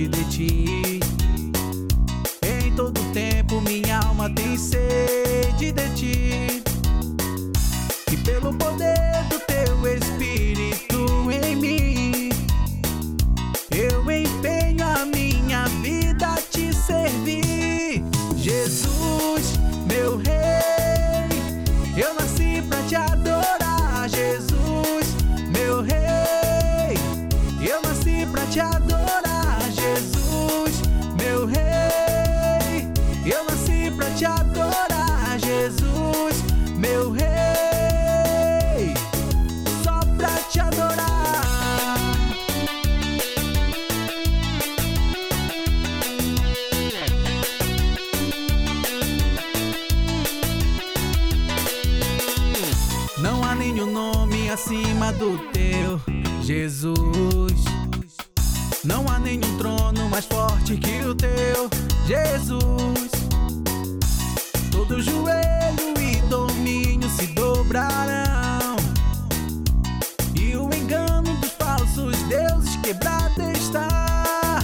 longe de ti. Em todo tempo minha alma tem sede de ti. E pelo poder do teu Espírito em mim, eu empenho a minha vida a te servir. Jesus, meu Rei, eu nasci. Jesus, meu rei. Eu nasci pra te adorar, Jesus, meu rei. Só pra te adorar. Não há nenhum nome acima do teu, Jesus forte que o teu Jesus. Todo joelho e domínio se dobrarão. E o engano dos falsos deuses quebrado está.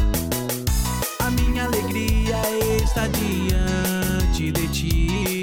A minha alegria está diante de ti.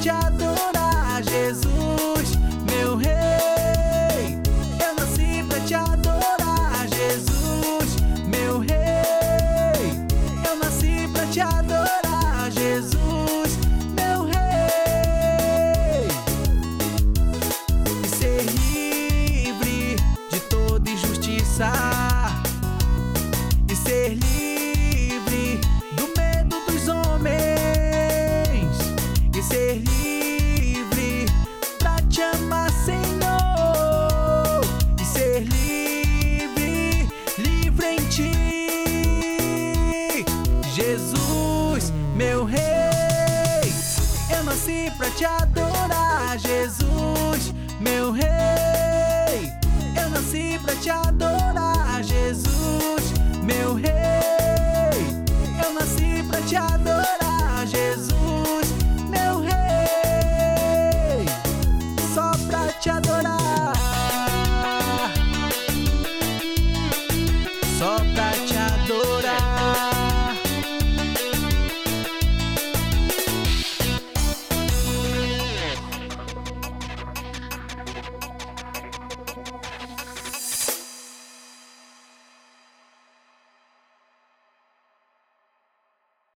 Te adorar. Jesus, meu rei, eu nasci pra te adorar. Jesus, meu rei, eu nasci pra te adorar. Jesus, meu rei e ser livre de toda injustiça e ser livre de ser livre pra te amar sem e ser livre, livre em ti, Jesus, meu rei. Eu nasci pra te adorar, Jesus, meu rei. Eu nasci pra te adorar, Jesus, meu rei.